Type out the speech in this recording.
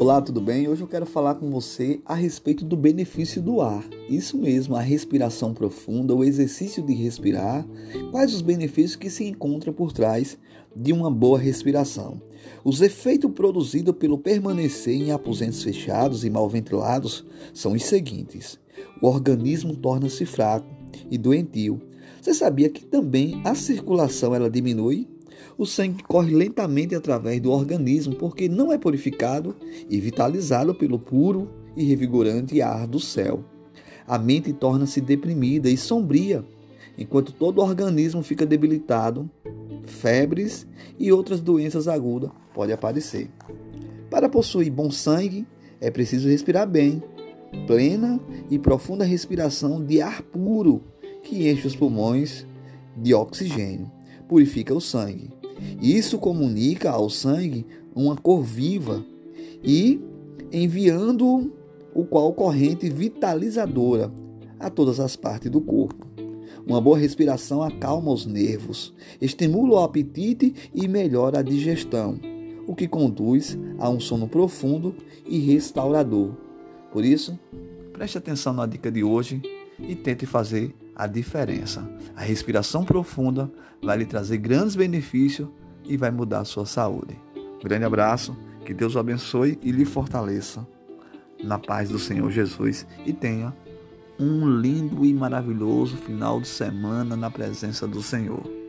Olá, tudo bem? Hoje eu quero falar com você a respeito do benefício do ar. Isso mesmo, a respiração profunda, o exercício de respirar. Quais os benefícios que se encontram por trás de uma boa respiração? Os efeitos produzidos pelo permanecer em aposentos fechados e mal ventilados são os seguintes: o organismo torna-se fraco e doentio. Você sabia que também a circulação ela diminui? O sangue corre lentamente através do organismo porque não é purificado e vitalizado pelo puro e revigorante ar do céu. A mente torna-se deprimida e sombria, enquanto todo o organismo fica debilitado, febres e outras doenças agudas podem aparecer. Para possuir bom sangue, é preciso respirar bem, plena e profunda respiração de ar puro que enche os pulmões de oxigênio, purifica o sangue isso comunica ao sangue uma cor viva e enviando o qual corrente vitalizadora a todas as partes do corpo. Uma boa respiração acalma os nervos, estimula o apetite e melhora a digestão, o que conduz a um sono profundo e restaurador. Por isso, preste atenção na dica de hoje e tente fazer a diferença. A respiração profunda vai lhe trazer grandes benefícios e vai mudar a sua saúde. Um grande abraço, que Deus o abençoe e lhe fortaleça na paz do Senhor Jesus e tenha um lindo e maravilhoso final de semana na presença do Senhor.